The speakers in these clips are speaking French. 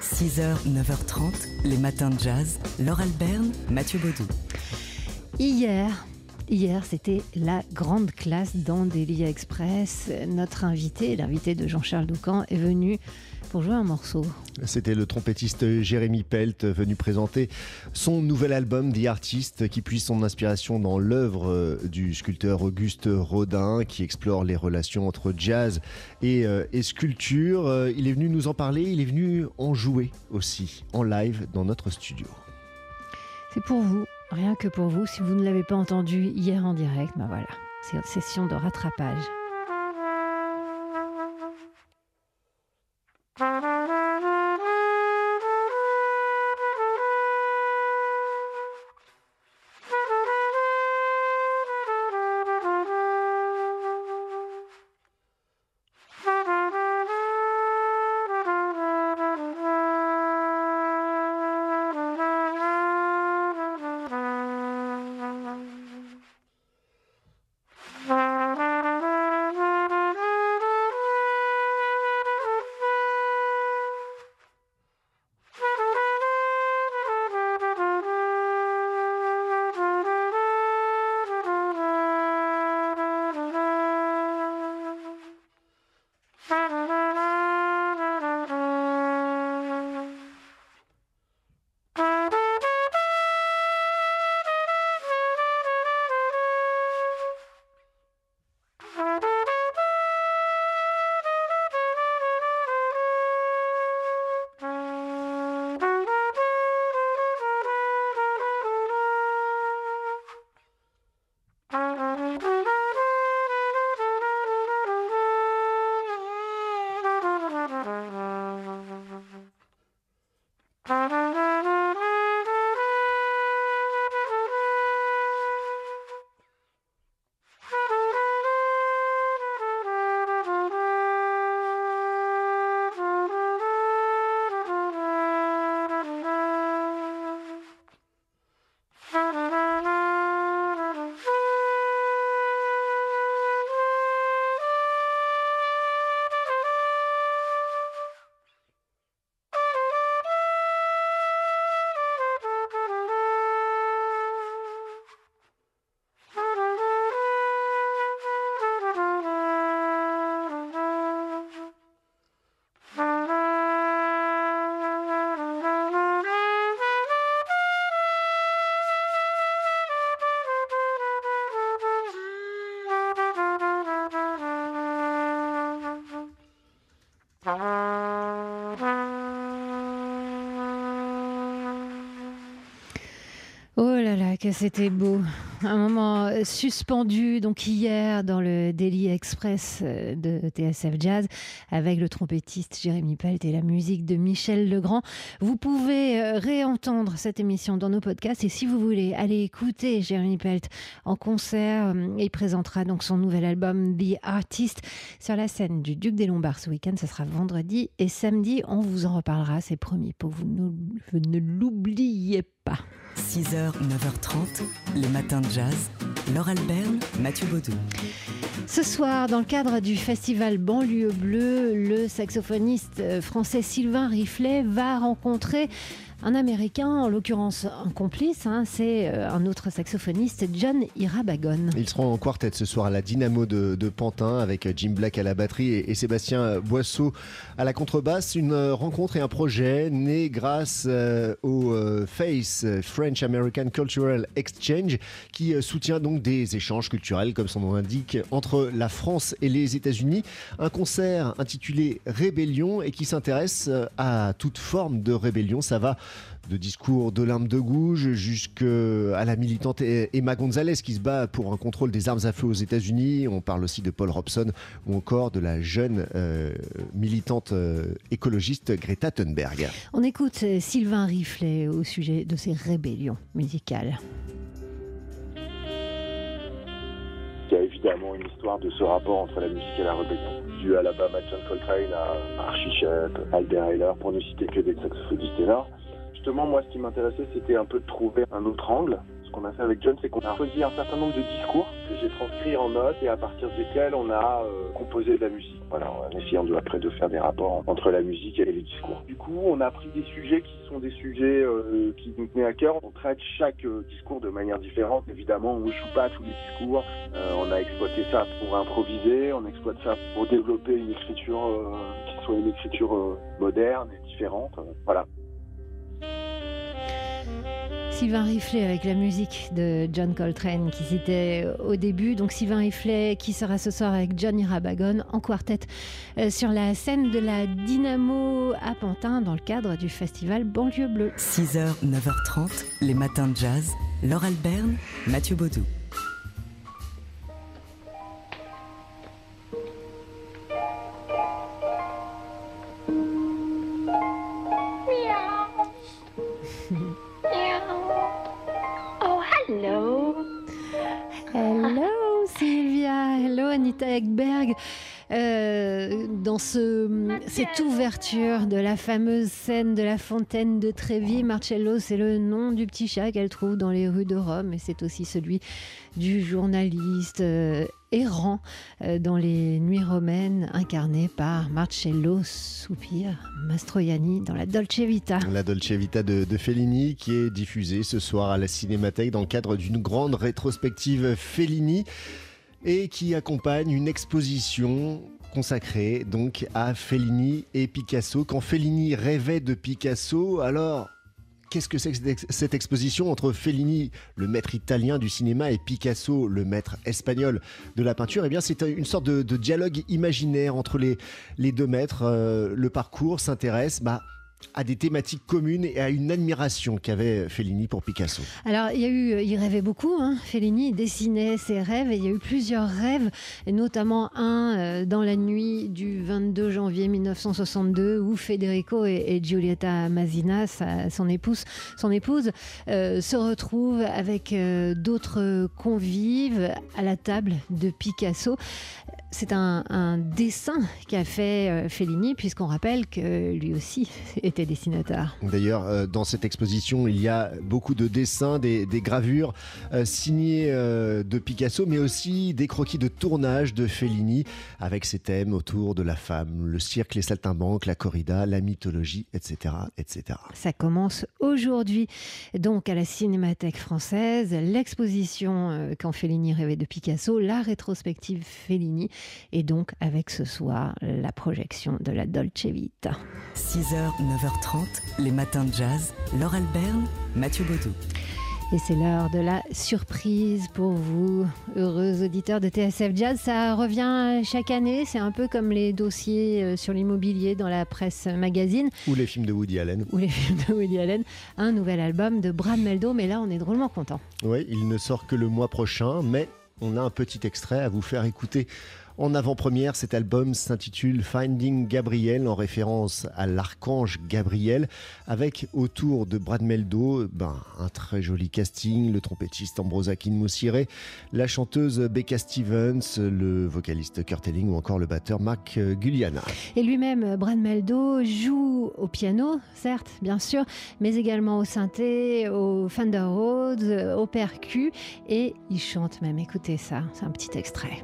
6h, 9h30, les matins de jazz. Laure Alberne, Mathieu Baudou. Hier, hier, c'était la grande classe dans Delia Express. Notre invité, l'invité de Jean-Charles Doucan, est venu pour jouer un morceau. C'était le trompettiste Jérémy Pelt venu présenter son nouvel album The Artist qui puise son inspiration dans l'œuvre du sculpteur Auguste Rodin qui explore les relations entre jazz et, euh, et, sculpture. Il est venu nous en parler, il est venu en jouer aussi en live dans notre studio. C'est pour vous, rien que pour vous. Si vous ne l'avez pas entendu hier en direct, ben voilà, c'est une session de rattrapage. Que c'était beau. Un moment suspendu, donc hier, dans le Daily Express de TSF Jazz, avec le trompettiste Jérémy Pelt et la musique de Michel Legrand. Vous pouvez réentendre cette émission dans nos podcasts et si vous voulez aller écouter Jérémy Pelt en concert, il présentera donc son nouvel album The Artist sur la scène du Duc des Lombards ce week-end. Ce sera vendredi et samedi. On vous en reparlera, c'est promis, pour vous ne l'oubliez pas. 6h, 9h30, les matins de jazz. Laure Alberne, Mathieu Baudou. Ce soir, dans le cadre du festival Banlieue Bleue, le saxophoniste français Sylvain Riflet va rencontrer un Américain, en l'occurrence un complice, hein, c'est un autre saxophoniste, John Irabagon. Ils seront en quartet ce soir à la Dynamo de, Pantin avec Jim Black à la batterie et, Sébastien Boisseau à la contrebasse. Une rencontre et un projet né grâce euh, au euh, FACE, French American Cultural Exchange, qui euh, soutient donc des échanges culturels, comme son nom l'indique, entre la France et les États-Unis. Un concert intitulé Rébellion et qui s'intéresse à toute forme de rébellion. Ça va de discours d'Olympe de Gouges jusqu'à la militante Emma Gonzalez qui se bat pour un contrôle des armes à feu aux États-Unis. On parle aussi de Paul Robson ou encore de la jeune euh, militante euh, écologiste Greta Thunberg. On écoute Sylvain Riflet au sujet de ces rébellions musicales. Il y a évidemment une histoire de ce rapport entre la musique et la rébellion. Du Alabama John Coltrane à Archie Shepp, Albert Ayler, pour ne citer que des saxophonistes ténors. Moi, ce qui m'intéressait, c'était un peu de trouver un autre angle Ce qu'on a fait avec John, c'est qu'on a choisi un certain nombre de discours que j'ai transcrits en notes et à partir desquels on a euh, composé de la musique. Voilà, en essayant de, après de faire des rapports entre la musique et les discours. Du coup, on a pris des sujets qui sont des sujets euh, qui nous tenaient à cœur. On traite chaque euh, discours de manière différente. Évidemment, on ne joue pas tous les discours. on a exploité ça pour improviser, on exploite ça pour développer une écriture qui soit une écriture moderne et différente. voilà. Sylvain Riflet avec la musique de John Coltrane qui citait au début. Donc Sylvain Riflet qui sera ce soir avec Johnny Rabagon en quartet euh, sur la scène de la Dynamo à Pantin dans le cadre du festival Banlieue Bleue. 6h, 9h30, les matins de jazz. Laure Alberne, Mathieu Baudou. Euh, dans ce, cette ouverture de la fameuse scène de la fontaine de Trévi. Marcello, c'est le nom du petit chat qu'elle trouve dans les rues de Rome et c'est aussi celui du journaliste euh, errant euh, dans les nuits romaines incarné par Marcello Soupir Mastroianni dans la Dolce Vita. La Dolce Vita de, de, Fellini qui est diffusée ce soir à la Cinémathèque dans le cadre d'une grande rétrospective Fellini et qui accompagne une exposition consacrée donc à Fellini et Picasso. Quand Fellini rêvait de Picasso, alors qu'est-ce que c'est cette exposition entre Fellini, le maître italien du cinéma, et Picasso, le maître espagnol de la peinture? Eh bien, c'est une sorte de, dialogue imaginaire entre les, les deux maîtres. Euh, le parcours s'intéresse bah, à des thématiques communes et à une admiration qu'avait Fellini pour Picasso. Alors, il y a eu, il rêvait beaucoup. Hein. Fellini dessinait ses rêves et il y a eu plusieurs rêves, notamment un euh, dans la nuit du 22 janvier 1962 où Federico et, Giulietta Masina, son épouse, son épouse, euh, se retrouvent avec euh, d'autres convives à la table de Picasso. C'est un, un, dessin qu'a fait Fellini, puisqu'on rappelle que lui aussi était dessinateur. D'ailleurs, euh, dans cette exposition, il y a beaucoup de dessins, des, gravures euh, signées euh, de Picasso, mais aussi des croquis de tournage de Fellini, avec ses thèmes autour de la femme, le cirque, les saltimbanques, la corrida, la mythologie, etc. etc. Ça commence aujourd'hui, donc à la Cinémathèque française, l'exposition Quand Fellini rêvait de Picasso, la rétrospective Fellini, et donc avec ce soir la projection de la Dolce Vita. 6h, 9h30, les matins de jazz. Laure Alberne, Mathieu Baudou. Et c'est l'heure de la surprise pour vous, heureux auditeurs de TSF Jazz. Ça revient chaque année, c'est un peu comme les dossiers euh, sur l'immobilier dans la presse magazine. Ou les films de Woody Allen. Ou les films de Woody Allen. Un nouvel album de Brad Meldo, mais là on est drôlement content. Oui, il ne sort que le mois prochain, mais on a un petit extrait à vous faire écouter en avant-première, cet album s'intitule Finding Gabriel en référence à l'archange Gabriel avec autour de Brad Meldo ben, un très joli casting, le trompettiste Ambrosa Kinmousire, la chanteuse Becca Stevens, le vocaliste Kurt Elling ou encore le batteur Mark Guliana. Et lui-même, Brad Meldo, joue au piano, certes, bien sûr, mais également au synthé, au Fender Rhodes, au percu et il chante même. Écoutez ça, c'est un petit extrait.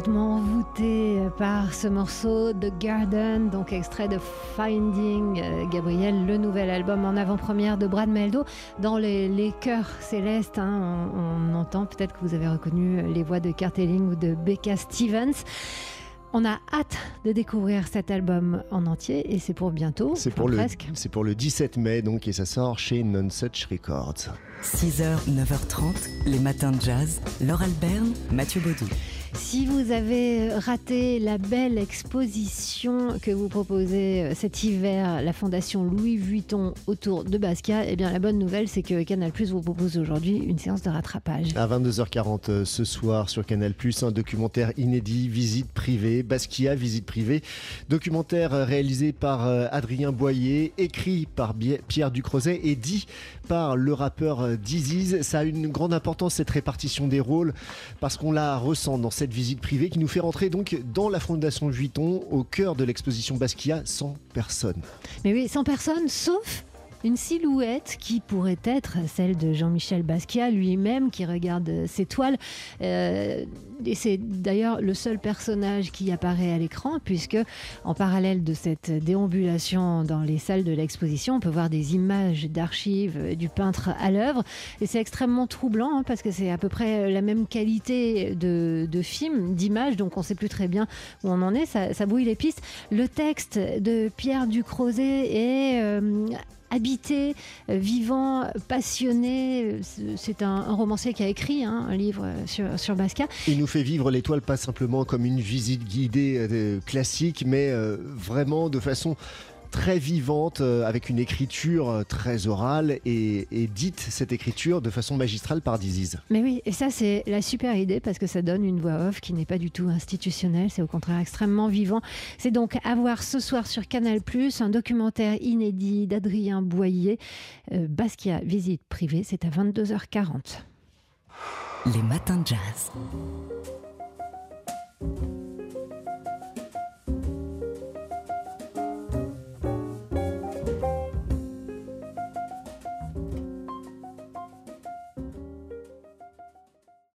Complètement envoûté par ce morceau The Garden, donc extrait de Finding euh, Gabriel, le nouvel album en avant-première de Brad Meldo. Dans les, les chœurs célestes, hein, on, on, entend peut-être que vous avez reconnu les voix de Cartelling ou de Becca Stevens. On a hâte de découvrir cet album en entier et c'est pour bientôt. C'est pour, le, c'est pour le 17 mai donc et ça sort chez Nonsuch Records. 6h, 9h30, les matins de jazz. Laure Alberne, Mathieu Baudou. Si vous avez raté la belle exposition que vous proposez euh, cet hiver, la Fondation Louis Vuitton autour de Basquiat, eh bien la bonne nouvelle c'est que Canal Plus vous propose aujourd'hui une séance de rattrapage. À 22h40 euh, ce soir sur Canal Plus, un documentaire inédit, visite privée, Basquiat, visite privée. Documentaire euh, réalisé par Adrien Boyer, écrit par Pierre Ducrozet et dit par le rappeur Diziz. Ça a une grande importance cette répartition des rôles parce qu'on la ressent dans cette visite privée qui nous fait rentrer donc dans la Fondation Vuitton, au cœur de l'exposition Basquiat, sans personne. Mais oui, sans personne, sauf une silhouette qui pourrait être celle de Jean-Michel Basquiat lui-même qui regarde ses toiles. Euh, et c'est d'ailleurs le seul personnage qui apparaît à l'écran puisque en parallèle de cette déambulation dans les salles de l'exposition, on peut voir des images d'archives du peintre à l'œuvre. Et c'est extrêmement troublant hein, parce que c'est à peu près la même qualité de, film, d'image, donc on ne sait plus très bien où on en est, ça, ça brouille les pistes. Le texte de Pierre Ducrozet est... Euh, habité, euh, vivant, passionné. C'est un, romancier qui a écrit hein, un livre sur, sur Basquiat. Il nous fait vivre l'étoile pas simplement comme une visite guidée euh, classique, mais euh, vraiment de façon très vivante, euh, avec une écriture euh, très orale et, dite cette écriture de façon magistrale par Diziz. Mais oui, et ça c'est la super idée parce que ça donne une voix off qui n'est pas du tout institutionnelle, c'est au contraire extrêmement vivant. C'est donc à voir ce soir sur Canal+, un documentaire inédit d'Adrien Boyer, euh, Basquiat, visite privée, c'est à 22h40. Les matins de jazz.